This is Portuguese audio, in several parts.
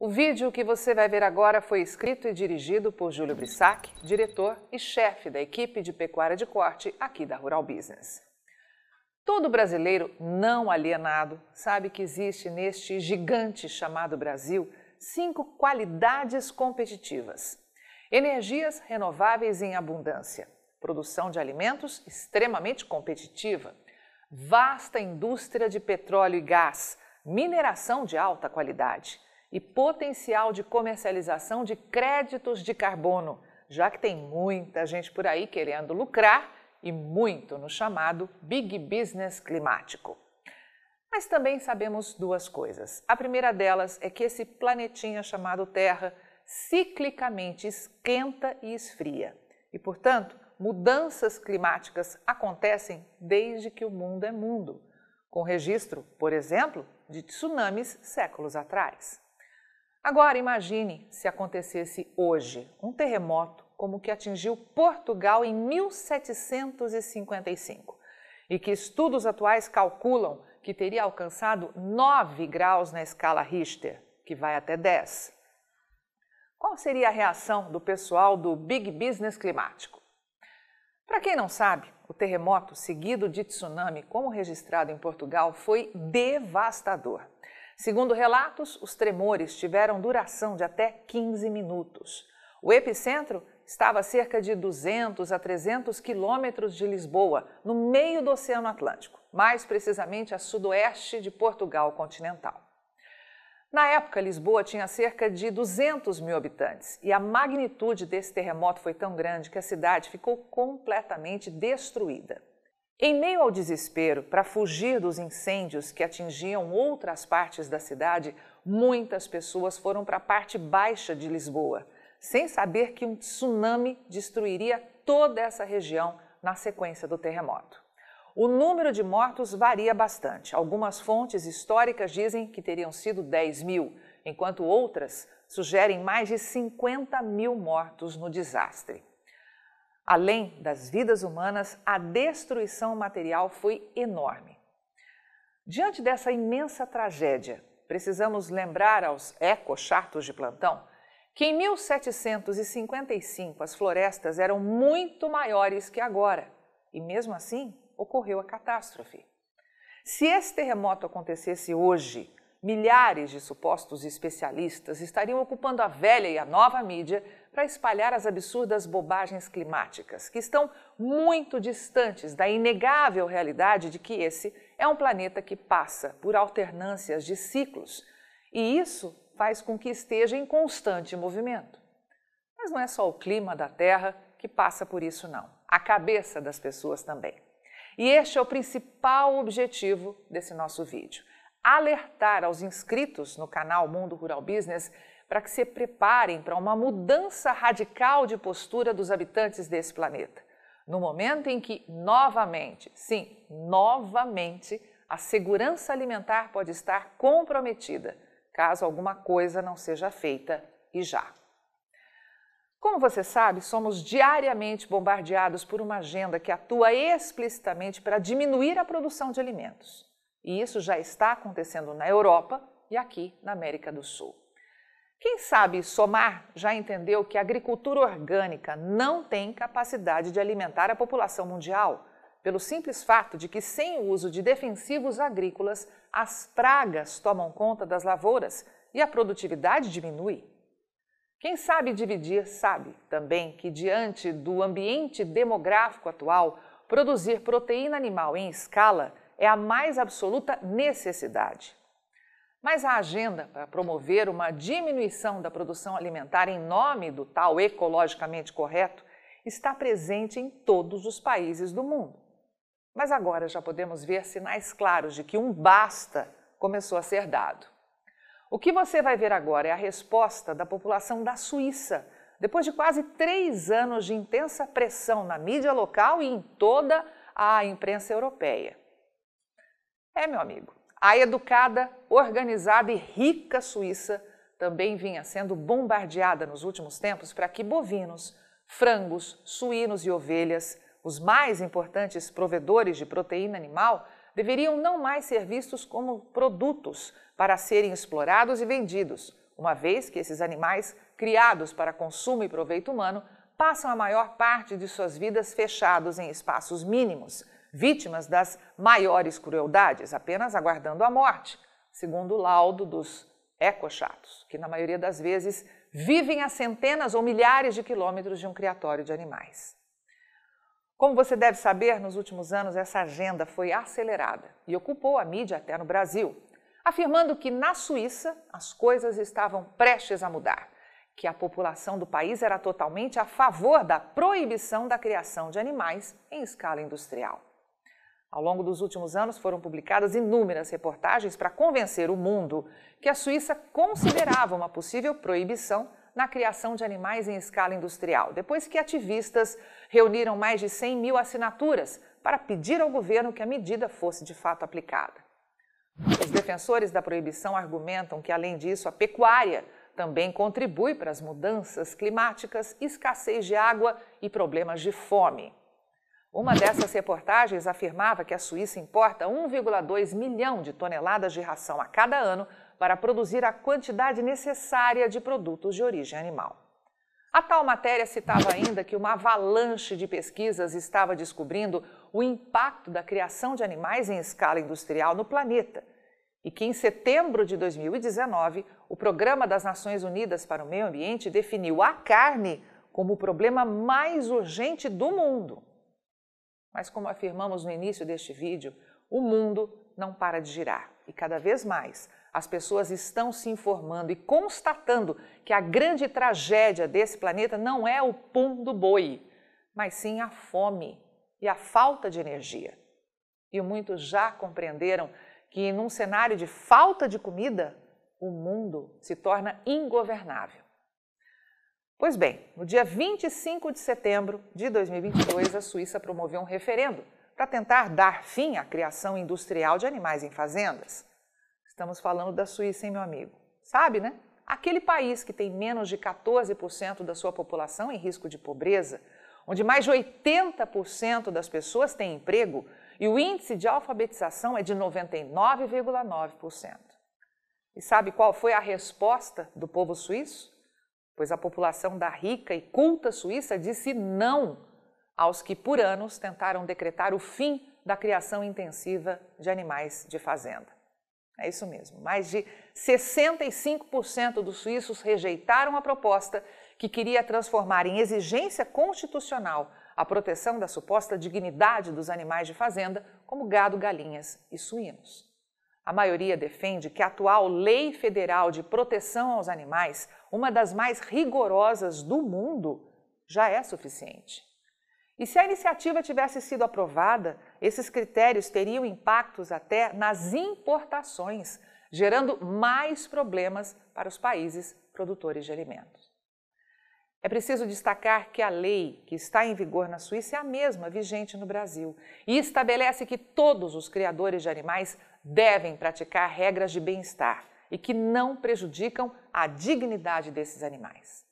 O vídeo que você vai ver agora foi escrito e dirigido por Júlio Brissac, diretor e chefe da equipe de pecuária de corte aqui da Rural Business. Todo brasileiro não alienado sabe que existe neste gigante chamado Brasil cinco qualidades competitivas: energias renováveis em abundância, produção de alimentos extremamente competitiva, vasta indústria de petróleo e gás, mineração de alta qualidade e potencial de comercialização de créditos de carbono, já que tem muita gente por aí querendo lucrar e muito no chamado Big Business climático. Mas também sabemos duas coisas. A primeira delas é que esse planetinha chamado Terra ciclicamente esquenta e esfria. E, portanto, mudanças climáticas acontecem desde que o mundo é mundo, com registro, por exemplo, de tsunamis séculos atrás. Agora imagine se acontecesse hoje um terremoto como o que atingiu Portugal em 1755 e que estudos atuais calculam que teria alcançado 9 graus na escala Richter, que vai até 10. Qual seria a reação do pessoal do Big Business climático? Para quem não sabe, o terremoto seguido de tsunami, como registrado em Portugal, foi devastador. Segundo relatos, os tremores tiveram duração de até 15 minutos. O epicentro estava a cerca de 200 a 300 quilômetros de Lisboa, no meio do Oceano Atlântico, mais precisamente a sudoeste de Portugal continental. Na época, Lisboa tinha cerca de 200 mil habitantes e a magnitude desse terremoto foi tão grande que a cidade ficou completamente destruída. Em meio ao desespero, para fugir dos incêndios que atingiam outras partes da cidade, muitas pessoas foram para a parte baixa de Lisboa, sem saber que um tsunami destruiria toda essa região na sequência do terremoto. O número de mortos varia bastante. Algumas fontes históricas dizem que teriam sido 10 mil, enquanto outras sugerem mais de 50 mil mortos no desastre. Além das vidas humanas, a destruição material foi enorme. Diante dessa imensa tragédia, precisamos lembrar aos ecochatos de plantão que em 1755 as florestas eram muito maiores que agora e, mesmo assim, ocorreu a catástrofe. Se esse terremoto acontecesse hoje, milhares de supostos especialistas estariam ocupando a velha e a nova mídia para espalhar as absurdas bobagens climáticas, que estão muito distantes da inegável realidade de que esse é um planeta que passa por alternâncias de ciclos e isso faz com que esteja em constante movimento. Mas não é só o clima da Terra que passa por isso, não. A cabeça das pessoas também. E este é o principal objetivo desse nosso vídeo alertar aos inscritos no canal Mundo Rural Business para que se preparem para uma mudança radical de postura dos habitantes desse planeta. No momento em que, novamente, sim, novamente, a segurança alimentar pode estar comprometida, caso alguma coisa não seja feita e já. Como você sabe, somos diariamente bombardeados por uma agenda que atua explicitamente para diminuir a produção de alimentos. E isso já está acontecendo na Europa e aqui na América do Sul. Quem sabe somar já entendeu que a agricultura orgânica não tem capacidade de alimentar a população mundial, pelo simples fato de que, sem o uso de defensivos agrícolas, as pragas tomam conta das lavouras e a produtividade diminui. Quem sabe dividir sabe também que, diante do ambiente demográfico atual, produzir proteína animal em escala é a mais absoluta necessidade. Mas a agenda para promover uma diminuição da produção alimentar em nome do tal ecologicamente correto está presente em todos os países do mundo. Mas agora já podemos ver sinais claros de que um basta começou a ser dado. O que você vai ver agora é a resposta da população da Suíça, depois de quase três anos de intensa pressão na mídia local e em toda a imprensa europeia. É, meu amigo, a educada, organizada e rica Suíça também vinha sendo bombardeada nos últimos tempos para que bovinos, frangos, suínos e ovelhas, os mais importantes provedores de proteína animal, deveriam não mais ser vistos como produtos para serem explorados e vendidos, uma vez que esses animais, criados para consumo e proveito humano, passam a maior parte de suas vidas fechados em espaços mínimos, vítimas das maiores crueldades, apenas aguardando a morte, segundo o laudo dos ecochatos, que na maioria das vezes vivem a centenas ou milhares de quilômetros de um criatório de animais. Como você deve saber, nos últimos anos essa agenda foi acelerada e ocupou a mídia até no Brasil, afirmando que na Suíça as coisas estavam prestes a mudar, que a população do país era totalmente a favor da proibição da criação de animais em escala industrial. Ao longo dos últimos anos foram publicadas inúmeras reportagens para convencer o mundo que a Suíça considerava uma possível proibição na criação de animais em escala industrial, depois que ativistas reuniram mais de 100 mil assinaturas para pedir ao governo que a medida fosse de fato aplicada. Os defensores da proibição argumentam que, além disso, a pecuária também contribui para as mudanças climáticas, escassez de água e problemas de fome. Uma dessas reportagens afirmava que a Suíça importa 1,2 milhão de toneladas de ração a cada ano para produzir a quantidade necessária de produtos de origem animal. A tal matéria citava ainda que uma avalanche de pesquisas estava descobrindo o impacto da criação de animais em escala industrial no planeta e que em setembro de 2019 o Programa das Nações Unidas para o Meio Ambiente definiu a carne como o problema mais urgente do mundo. Mas, como afirmamos no início deste vídeo, o mundo não para de girar e cada vez mais as pessoas estão se informando e constatando que a grande tragédia desse planeta não é o pum do boi, mas sim a fome e a falta de energia. E muitos já compreenderam que, num cenário de falta de comida, o mundo se torna ingovernável. Pois bem, no dia 25 de setembro de 2022, a Suíça promoveu um referendo para tentar dar fim à criação industrial de animais em fazendas. Estamos falando da Suíça, hein, meu amigo? Sabe, né? Aquele país que tem menos de 14% da sua população em risco de pobreza, onde mais de 80% das pessoas têm emprego e o índice de alfabetização é de 99,9%. E sabe qual foi a resposta do povo suíço? Pois a população da rica e culta Suíça disse não aos que por anos tentaram decretar o fim da criação intensiva de animais de fazenda. É isso mesmo, mais de 65% dos suíços rejeitaram a proposta que queria transformar em exigência constitucional a proteção da suposta dignidade dos animais de fazenda, como gado, galinhas e suínos. A maioria defende que a atual Lei Federal de Proteção aos Animais, uma das mais rigorosas do mundo, já é suficiente. E se a iniciativa tivesse sido aprovada, esses critérios teriam impactos até nas importações, gerando mais problemas para os países produtores de alimentos. É preciso destacar que a lei que está em vigor na Suíça é a mesma vigente no Brasil e estabelece que todos os criadores de animais devem praticar regras de bem-estar e que não prejudicam a dignidade desses animais.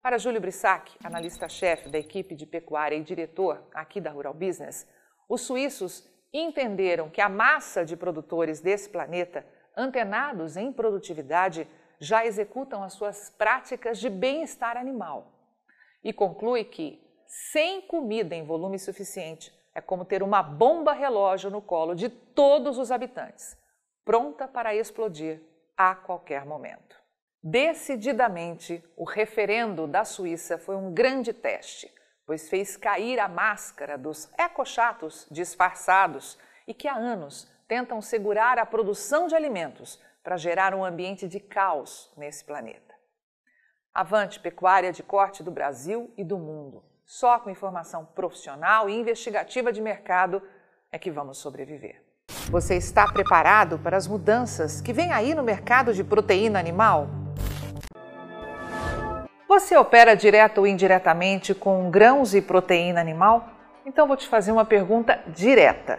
Para Júlio Brissac, analista-chefe da equipe de pecuária e diretor aqui da Rural Business, os suíços entenderam que a massa de produtores desse planeta, antenados em produtividade, já executam as suas práticas de bem-estar animal. E conclui que, sem comida em volume suficiente, é como ter uma bomba relógio no colo de todos os habitantes, pronta para explodir a qualquer momento. Decididamente, o referendo da Suíça foi um grande teste, pois fez cair a máscara dos ecochatos disfarçados e que há anos tentam segurar a produção de alimentos para gerar um ambiente de caos nesse planeta. Avante pecuária de corte do Brasil e do mundo. Só com informação profissional e investigativa de mercado é que vamos sobreviver. Você está preparado para as mudanças que vem aí no mercado de proteína animal? Você opera direto ou indiretamente com grãos e proteína animal? Então vou te fazer uma pergunta direta.